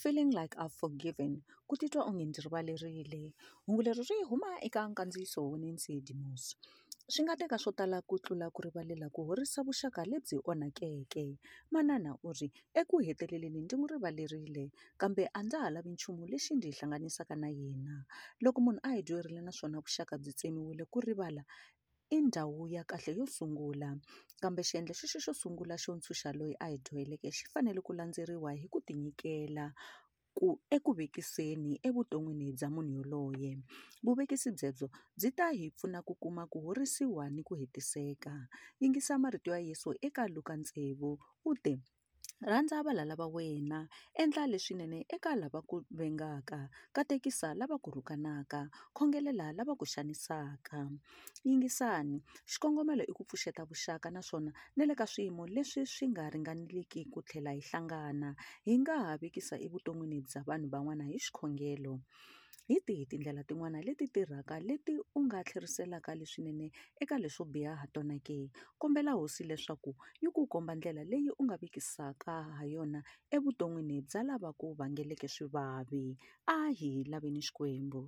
feeling like I've forgiven ku titwa onge ndzi rivalerile hungu leri ri huma eka nkandziyiso wa Nancy swi nga teka swo tala ku tlula ku rivalela ku horisa vuxaka lebyi onhakeke. Manana u ri eku heteleleni ndzi n'wi rivalerile kambe a ndza ha lavi nchumu lexi ndzi hi hlanganisaka na yena. Loko munhu a hi dyoherile naswona vuxaka byi tsemiwile ku rivala i ndhawu ya kahle yo sungula kambe xiendlo xexo xo sungula xo ntshunxa loyi a hi dyoheleke xi fanele ku landzeriwa hi ku tinyikela ku eku vekiseni evuton'wini bya munhu yoloye. Vuvekisi byebyo byi ta hi pfuna ku kuma ku horisiwa ni ku hetiseka. Yingisa marito ya Yesu eka Luka tsevu u te rhandza valala va wena endla leswinene eka lava ku vengaka katekisa lava ku rhukanaka khongelela lava ku xanisaka. Yingisani xikongomelo i ku pfuxeta vuxaka naswona na le ka swiyimo leswi swi nga ringaneliki ku tlhela hi hlangana hi nga ha vekisa evuton'wini bya vanhu van'wana hi xikhongelo. Hi tihi tindlela tin'wana leti tirhaka leti u nga tlheriselaka leswinene eka leswo biha ha tona ke? Kombela hosi leswaku yi ku komba ndlela leyi u nga vekisaka ha yona evuton'wini bya lava ku vangeleke swivavi a hi laveni xikwembu.